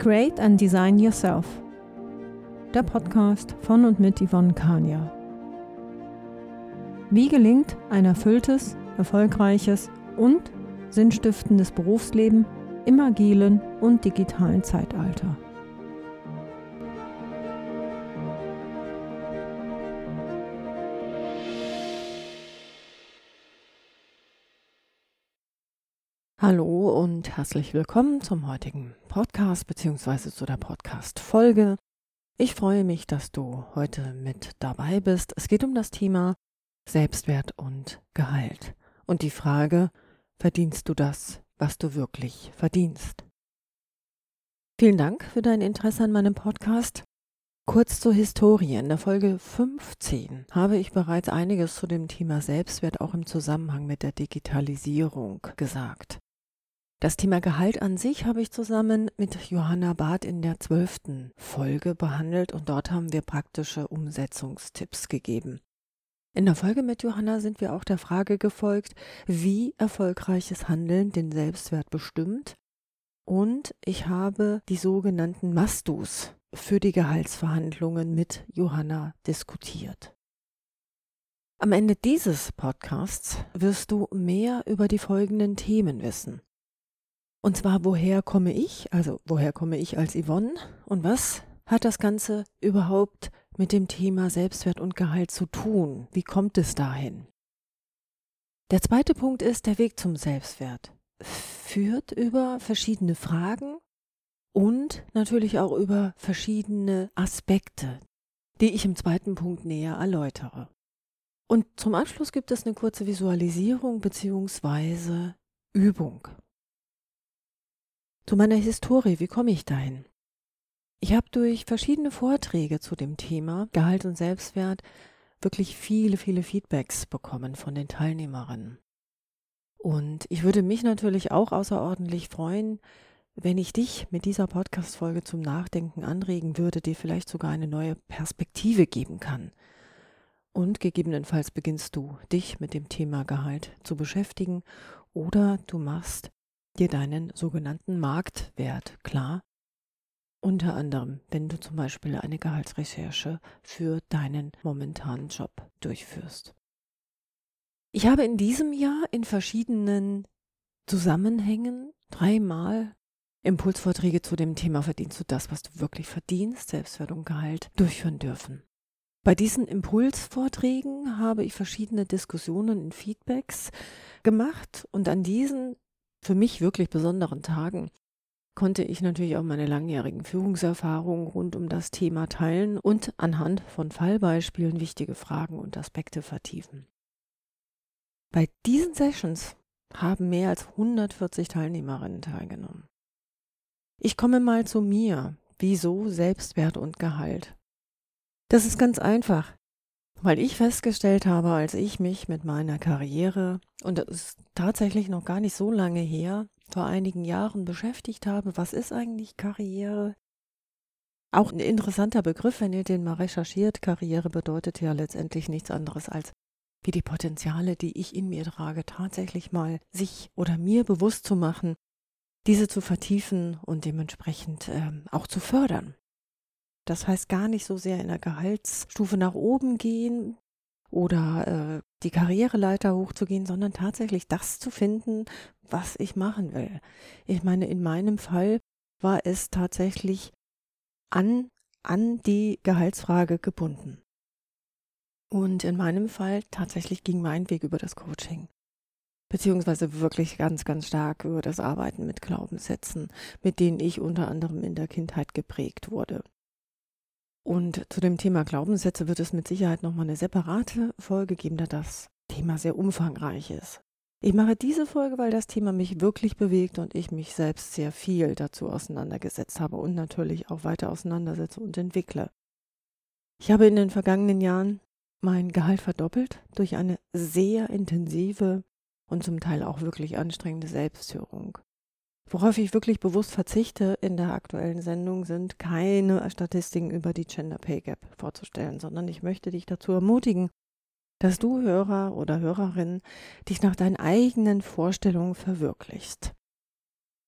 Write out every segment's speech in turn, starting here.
Create and Design Yourself. Der Podcast von und mit Yvonne Kania. Wie gelingt ein erfülltes, erfolgreiches und sinnstiftendes Berufsleben im agilen und digitalen Zeitalter? Hallo und herzlich willkommen zum heutigen Podcast bzw. zu der Podcast-Folge. Ich freue mich, dass du heute mit dabei bist. Es geht um das Thema Selbstwert und Gehalt und die Frage, verdienst du das, was du wirklich verdienst? Vielen Dank für dein Interesse an meinem Podcast. Kurz zur Historie. In der Folge 15 habe ich bereits einiges zu dem Thema Selbstwert auch im Zusammenhang mit der Digitalisierung gesagt. Das Thema Gehalt an sich habe ich zusammen mit Johanna Barth in der zwölften Folge behandelt und dort haben wir praktische Umsetzungstipps gegeben. In der Folge mit Johanna sind wir auch der Frage gefolgt, wie erfolgreiches Handeln den Selbstwert bestimmt und ich habe die sogenannten Mastus für die Gehaltsverhandlungen mit Johanna diskutiert. Am Ende dieses Podcasts wirst du mehr über die folgenden Themen wissen. Und zwar, woher komme ich? Also, woher komme ich als Yvonne? Und was hat das Ganze überhaupt mit dem Thema Selbstwert und Gehalt zu tun? Wie kommt es dahin? Der zweite Punkt ist, der Weg zum Selbstwert führt über verschiedene Fragen und natürlich auch über verschiedene Aspekte, die ich im zweiten Punkt näher erläutere. Und zum Abschluss gibt es eine kurze Visualisierung bzw. Übung. Zu meiner Historie, wie komme ich dahin? Ich habe durch verschiedene Vorträge zu dem Thema Gehalt und Selbstwert wirklich viele, viele Feedbacks bekommen von den Teilnehmerinnen. Und ich würde mich natürlich auch außerordentlich freuen, wenn ich dich mit dieser Podcast-Folge zum Nachdenken anregen würde, dir vielleicht sogar eine neue Perspektive geben kann. Und gegebenenfalls beginnst du, dich mit dem Thema Gehalt zu beschäftigen oder du machst dir deinen sogenannten Marktwert klar. Unter anderem, wenn du zum Beispiel eine Gehaltsrecherche für deinen momentanen Job durchführst. Ich habe in diesem Jahr in verschiedenen Zusammenhängen dreimal Impulsvorträge zu dem Thema Verdienst du das, was du wirklich verdienst, Selbstwert und Gehalt, durchführen dürfen. Bei diesen Impulsvorträgen habe ich verschiedene Diskussionen und Feedbacks gemacht und an diesen für mich wirklich besonderen Tagen konnte ich natürlich auch meine langjährigen Führungserfahrungen rund um das Thema teilen und anhand von Fallbeispielen wichtige Fragen und Aspekte vertiefen. Bei diesen Sessions haben mehr als 140 Teilnehmerinnen teilgenommen. Ich komme mal zu mir. Wieso Selbstwert und Gehalt? Das ist ganz einfach weil ich festgestellt habe, als ich mich mit meiner Karriere, und das ist tatsächlich noch gar nicht so lange her, vor einigen Jahren beschäftigt habe, was ist eigentlich Karriere? Auch ein interessanter Begriff, wenn ihr den mal recherchiert. Karriere bedeutet ja letztendlich nichts anderes als wie die Potenziale, die ich in mir trage, tatsächlich mal sich oder mir bewusst zu machen, diese zu vertiefen und dementsprechend ähm, auch zu fördern. Das heißt gar nicht so sehr in der Gehaltsstufe nach oben gehen oder äh, die Karriereleiter hochzugehen, sondern tatsächlich das zu finden, was ich machen will. Ich meine, in meinem Fall war es tatsächlich an, an die Gehaltsfrage gebunden. Und in meinem Fall tatsächlich ging mein Weg über das Coaching. Beziehungsweise wirklich ganz, ganz stark über das Arbeiten mit Glaubenssätzen, mit denen ich unter anderem in der Kindheit geprägt wurde. Und zu dem Thema Glaubenssätze wird es mit Sicherheit nochmal eine separate Folge geben, da das Thema sehr umfangreich ist. Ich mache diese Folge, weil das Thema mich wirklich bewegt und ich mich selbst sehr viel dazu auseinandergesetzt habe und natürlich auch weiter auseinandersetze und entwickle. Ich habe in den vergangenen Jahren mein Gehalt verdoppelt durch eine sehr intensive und zum Teil auch wirklich anstrengende Selbstführung. Worauf ich wirklich bewusst verzichte in der aktuellen Sendung sind keine Statistiken über die Gender Pay Gap vorzustellen, sondern ich möchte dich dazu ermutigen, dass du Hörer oder Hörerin dich nach deinen eigenen Vorstellungen verwirklichst.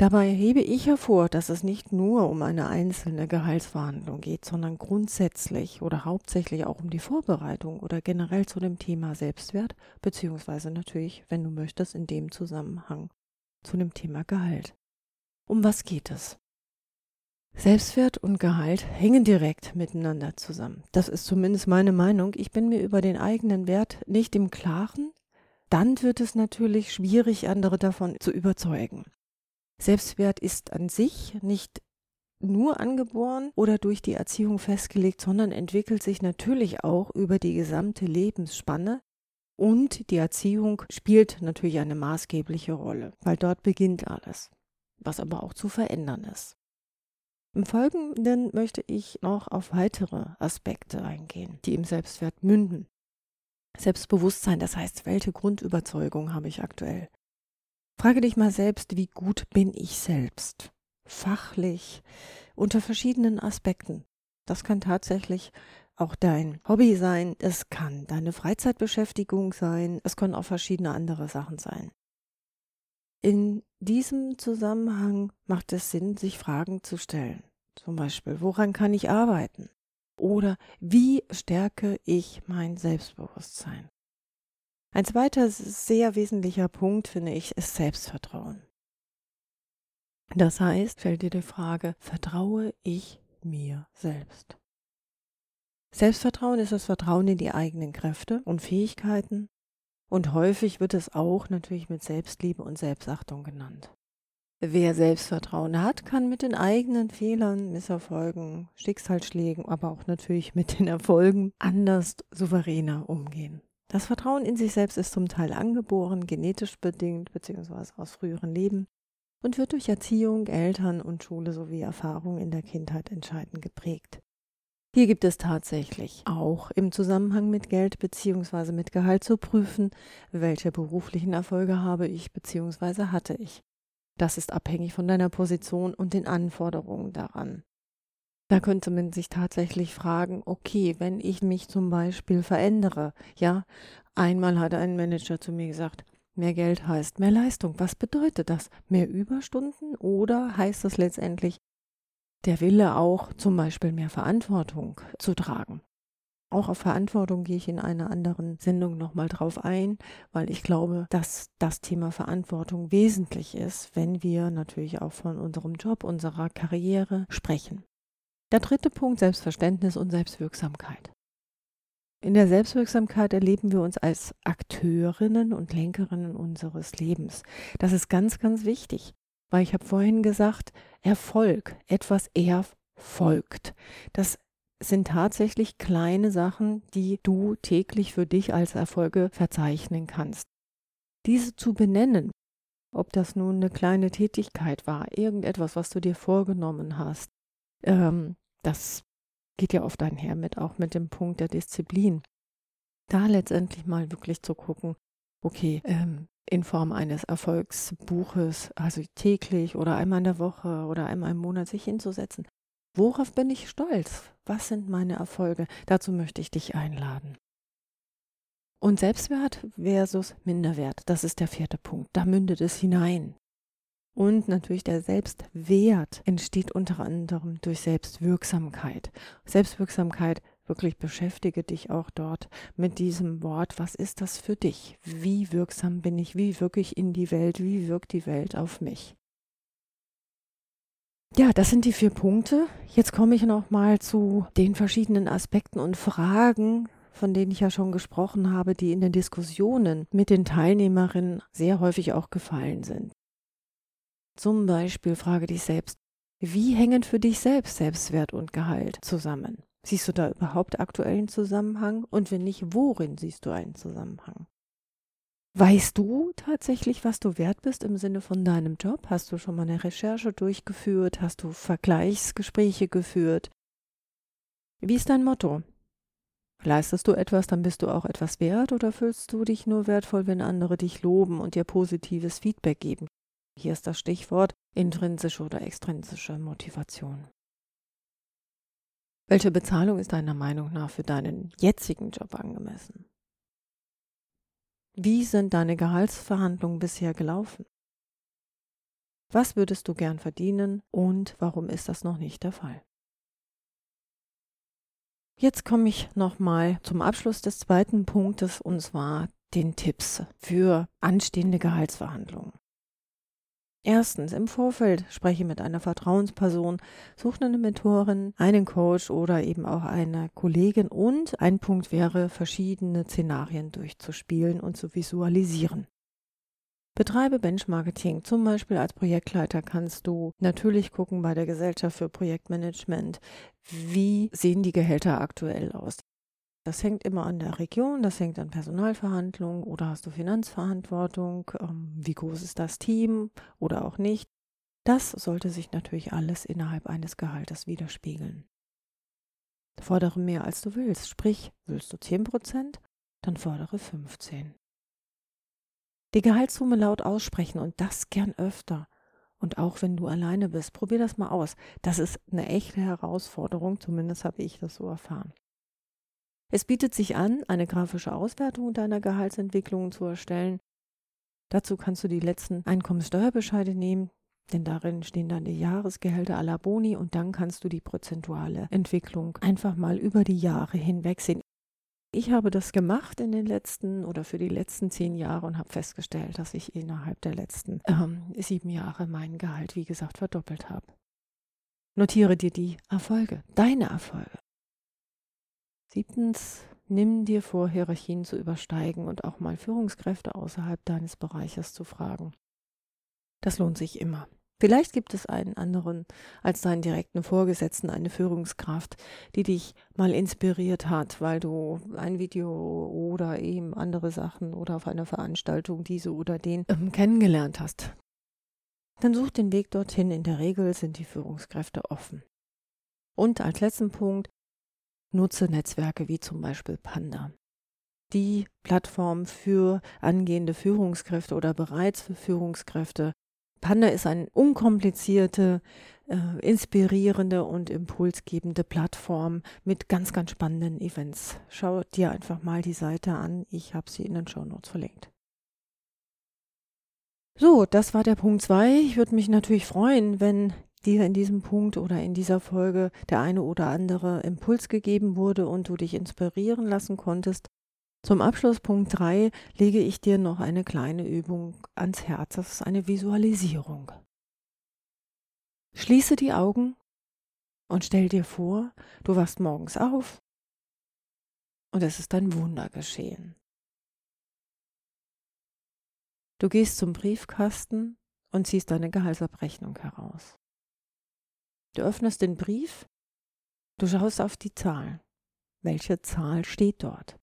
Dabei hebe ich hervor, dass es nicht nur um eine einzelne Gehaltsverhandlung geht, sondern grundsätzlich oder hauptsächlich auch um die Vorbereitung oder generell zu dem Thema Selbstwert, beziehungsweise natürlich, wenn du möchtest, in dem Zusammenhang zu dem Thema Gehalt. Um was geht es? Selbstwert und Gehalt hängen direkt miteinander zusammen. Das ist zumindest meine Meinung. Ich bin mir über den eigenen Wert nicht im Klaren. Dann wird es natürlich schwierig, andere davon zu überzeugen. Selbstwert ist an sich nicht nur angeboren oder durch die Erziehung festgelegt, sondern entwickelt sich natürlich auch über die gesamte Lebensspanne. Und die Erziehung spielt natürlich eine maßgebliche Rolle, weil dort beginnt alles, was aber auch zu verändern ist. Im Folgenden möchte ich noch auf weitere Aspekte eingehen, die im Selbstwert münden. Selbstbewusstsein, das heißt, welche Grundüberzeugung habe ich aktuell? Frage dich mal selbst, wie gut bin ich selbst? Fachlich, unter verschiedenen Aspekten. Das kann tatsächlich auch dein Hobby sein, es kann deine Freizeitbeschäftigung sein, es können auch verschiedene andere Sachen sein. In diesem Zusammenhang macht es Sinn, sich Fragen zu stellen. Zum Beispiel, woran kann ich arbeiten? Oder wie stärke ich mein Selbstbewusstsein? Ein zweiter sehr wesentlicher Punkt, finde ich, ist Selbstvertrauen. Das heißt, fällt dir die Frage, vertraue ich mir selbst? Selbstvertrauen ist das Vertrauen in die eigenen Kräfte und Fähigkeiten und häufig wird es auch natürlich mit Selbstliebe und Selbstachtung genannt. Wer Selbstvertrauen hat, kann mit den eigenen Fehlern, Misserfolgen, Schicksalsschlägen, aber auch natürlich mit den Erfolgen anders souveräner umgehen. Das Vertrauen in sich selbst ist zum Teil angeboren, genetisch bedingt bzw. aus früheren Leben und wird durch Erziehung, Eltern und Schule sowie Erfahrung in der Kindheit entscheidend geprägt. Hier gibt es tatsächlich auch im Zusammenhang mit Geld bzw. mit Gehalt zu prüfen, welche beruflichen Erfolge habe ich bzw. hatte ich. Das ist abhängig von deiner Position und den Anforderungen daran. Da könnte man sich tatsächlich fragen, okay, wenn ich mich zum Beispiel verändere, ja, einmal hat ein Manager zu mir gesagt, mehr Geld heißt mehr Leistung. Was bedeutet das? Mehr Überstunden oder heißt es letztendlich der Wille auch zum Beispiel mehr Verantwortung zu tragen? Auch auf Verantwortung gehe ich in einer anderen Sendung nochmal drauf ein, weil ich glaube, dass das Thema Verantwortung wesentlich ist, wenn wir natürlich auch von unserem Job, unserer Karriere sprechen. Der dritte Punkt, Selbstverständnis und Selbstwirksamkeit. In der Selbstwirksamkeit erleben wir uns als Akteurinnen und Lenkerinnen unseres Lebens. Das ist ganz, ganz wichtig, weil ich habe vorhin gesagt, Erfolg, etwas erfolgt. Das sind tatsächlich kleine Sachen, die du täglich für dich als Erfolge verzeichnen kannst. Diese zu benennen, ob das nun eine kleine Tätigkeit war, irgendetwas, was du dir vorgenommen hast, ähm, das geht ja oft einher mit auch mit dem Punkt der Disziplin. Da letztendlich mal wirklich zu gucken, okay, ähm, in Form eines Erfolgsbuches, also täglich oder einmal in der Woche oder einmal im Monat sich hinzusetzen. Worauf bin ich stolz? Was sind meine Erfolge? Dazu möchte ich dich einladen. Und Selbstwert versus Minderwert, das ist der vierte Punkt. Da mündet es hinein. Und natürlich der Selbstwert entsteht unter anderem durch Selbstwirksamkeit. Selbstwirksamkeit, wirklich beschäftige dich auch dort mit diesem Wort. Was ist das für dich? Wie wirksam bin ich? Wie wirke ich in die Welt? Wie wirkt die Welt auf mich? Ja, das sind die vier Punkte. Jetzt komme ich noch mal zu den verschiedenen Aspekten und Fragen, von denen ich ja schon gesprochen habe, die in den Diskussionen mit den Teilnehmerinnen sehr häufig auch gefallen sind. Zum Beispiel frage dich selbst, wie hängen für dich selbst Selbstwert und Gehalt zusammen? Siehst du da überhaupt aktuellen Zusammenhang? Und wenn nicht, worin siehst du einen Zusammenhang? Weißt du tatsächlich, was du wert bist im Sinne von deinem Job? Hast du schon mal eine Recherche durchgeführt? Hast du Vergleichsgespräche geführt? Wie ist dein Motto? Leistest du etwas, dann bist du auch etwas wert oder fühlst du dich nur wertvoll, wenn andere dich loben und dir positives Feedback geben? Hier ist das Stichwort intrinsische oder extrinsische Motivation. Welche Bezahlung ist deiner Meinung nach für deinen jetzigen Job angemessen? Wie sind deine Gehaltsverhandlungen bisher gelaufen? Was würdest du gern verdienen und warum ist das noch nicht der Fall? Jetzt komme ich nochmal zum Abschluss des zweiten Punktes und zwar den Tipps für anstehende Gehaltsverhandlungen. Erstens, im Vorfeld spreche mit einer Vertrauensperson, suche eine Mentorin, einen Coach oder eben auch eine Kollegin und ein Punkt wäre, verschiedene Szenarien durchzuspielen und zu visualisieren. Betreibe Benchmarketing. Zum Beispiel als Projektleiter kannst du natürlich gucken bei der Gesellschaft für Projektmanagement, wie sehen die Gehälter aktuell aus. Das hängt immer an der Region, das hängt an Personalverhandlungen oder hast du Finanzverantwortung, ähm, wie groß ist das Team oder auch nicht. Das sollte sich natürlich alles innerhalb eines Gehaltes widerspiegeln. Fordere mehr als du willst, sprich, willst du 10%, dann fordere 15. Die Gehaltssumme laut aussprechen und das gern öfter. Und auch wenn du alleine bist, probier das mal aus. Das ist eine echte Herausforderung, zumindest habe ich das so erfahren. Es bietet sich an, eine grafische Auswertung deiner Gehaltsentwicklungen zu erstellen. Dazu kannst du die letzten Einkommenssteuerbescheide nehmen, denn darin stehen dann die Jahresgehälter aller Boni und dann kannst du die prozentuale Entwicklung einfach mal über die Jahre hinweg sehen. Ich habe das gemacht in den letzten oder für die letzten zehn Jahre und habe festgestellt, dass ich innerhalb der letzten ähm, sieben Jahre mein Gehalt, wie gesagt, verdoppelt habe. Notiere dir die Erfolge, deine Erfolge. Siebtens, nimm dir vor, Hierarchien zu übersteigen und auch mal Führungskräfte außerhalb deines Bereiches zu fragen. Das lohnt sich immer. Vielleicht gibt es einen anderen als deinen direkten Vorgesetzten, eine Führungskraft, die dich mal inspiriert hat, weil du ein Video oder eben andere Sachen oder auf einer Veranstaltung diese oder den ähm, kennengelernt hast. Dann such den Weg dorthin. In der Regel sind die Führungskräfte offen. Und als letzten Punkt, nutze Netzwerke wie zum Beispiel Panda. Die Plattform für angehende Führungskräfte oder bereits für Führungskräfte Panda ist eine unkomplizierte, äh, inspirierende und impulsgebende Plattform mit ganz, ganz spannenden Events. Schau dir einfach mal die Seite an. Ich habe sie in den Show Notes verlinkt. So, das war der Punkt 2. Ich würde mich natürlich freuen, wenn dir in diesem Punkt oder in dieser Folge der eine oder andere Impuls gegeben wurde und du dich inspirieren lassen konntest. Zum Abschluss Punkt 3 lege ich dir noch eine kleine Übung ans Herz. Das ist eine Visualisierung. Schließe die Augen und stell dir vor, du wachst morgens auf und es ist ein Wunder geschehen. Du gehst zum Briefkasten und ziehst deine Gehaltsabrechnung heraus. Du öffnest den Brief, du schaust auf die Zahl. Welche Zahl steht dort?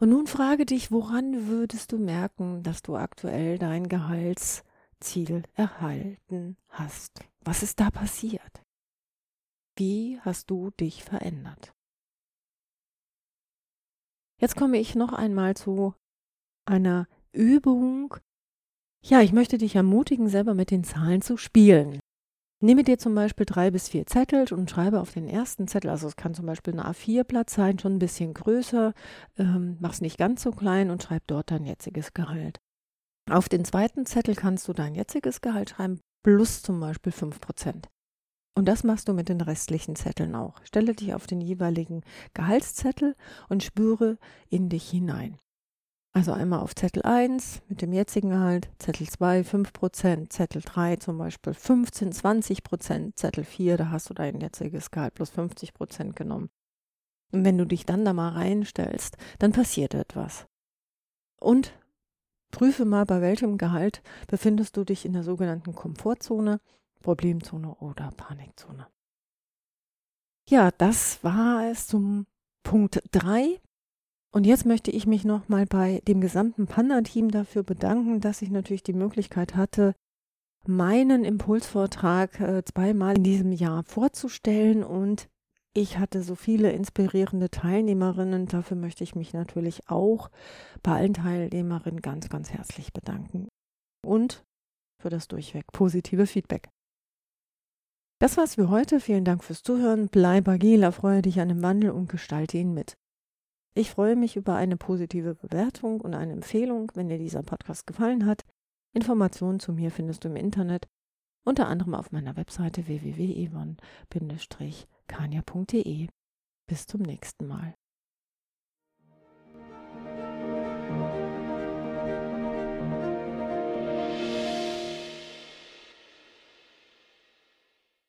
Und nun frage dich, woran würdest du merken, dass du aktuell dein Gehaltsziel erhalten hast? Was ist da passiert? Wie hast du dich verändert? Jetzt komme ich noch einmal zu einer Übung. Ja, ich möchte dich ermutigen, selber mit den Zahlen zu spielen. Nehme dir zum Beispiel drei bis vier Zettel und schreibe auf den ersten Zettel, also es kann zum Beispiel ein A4-Blatt sein, schon ein bisschen größer, ähm, mach es nicht ganz so klein und schreib dort dein jetziges Gehalt. Auf den zweiten Zettel kannst du dein jetziges Gehalt schreiben, plus zum Beispiel 5%. Und das machst du mit den restlichen Zetteln auch. Stelle dich auf den jeweiligen Gehaltszettel und spüre in dich hinein. Also einmal auf Zettel 1 mit dem jetzigen Gehalt, Zettel 2 5%, Zettel 3 zum Beispiel 15, 20%, Zettel 4, da hast du dein jetziges Gehalt plus 50% genommen. Und wenn du dich dann da mal reinstellst, dann passiert etwas. Und prüfe mal, bei welchem Gehalt befindest du dich in der sogenannten Komfortzone, Problemzone oder Panikzone. Ja, das war es zum Punkt 3. Und jetzt möchte ich mich nochmal bei dem gesamten Panda-Team dafür bedanken, dass ich natürlich die Möglichkeit hatte, meinen Impulsvortrag äh, zweimal in diesem Jahr vorzustellen und ich hatte so viele inspirierende Teilnehmerinnen. Dafür möchte ich mich natürlich auch bei allen Teilnehmerinnen ganz, ganz herzlich bedanken. Und für das durchweg positive Feedback. Das war's für heute. Vielen Dank fürs Zuhören. Bleib agil, erfreue dich an dem Wandel und gestalte ihn mit. Ich freue mich über eine positive Bewertung und eine Empfehlung, wenn dir dieser Podcast gefallen hat. Informationen zu mir findest du im Internet, unter anderem auf meiner Webseite www.evon-kania.de. Bis zum nächsten Mal.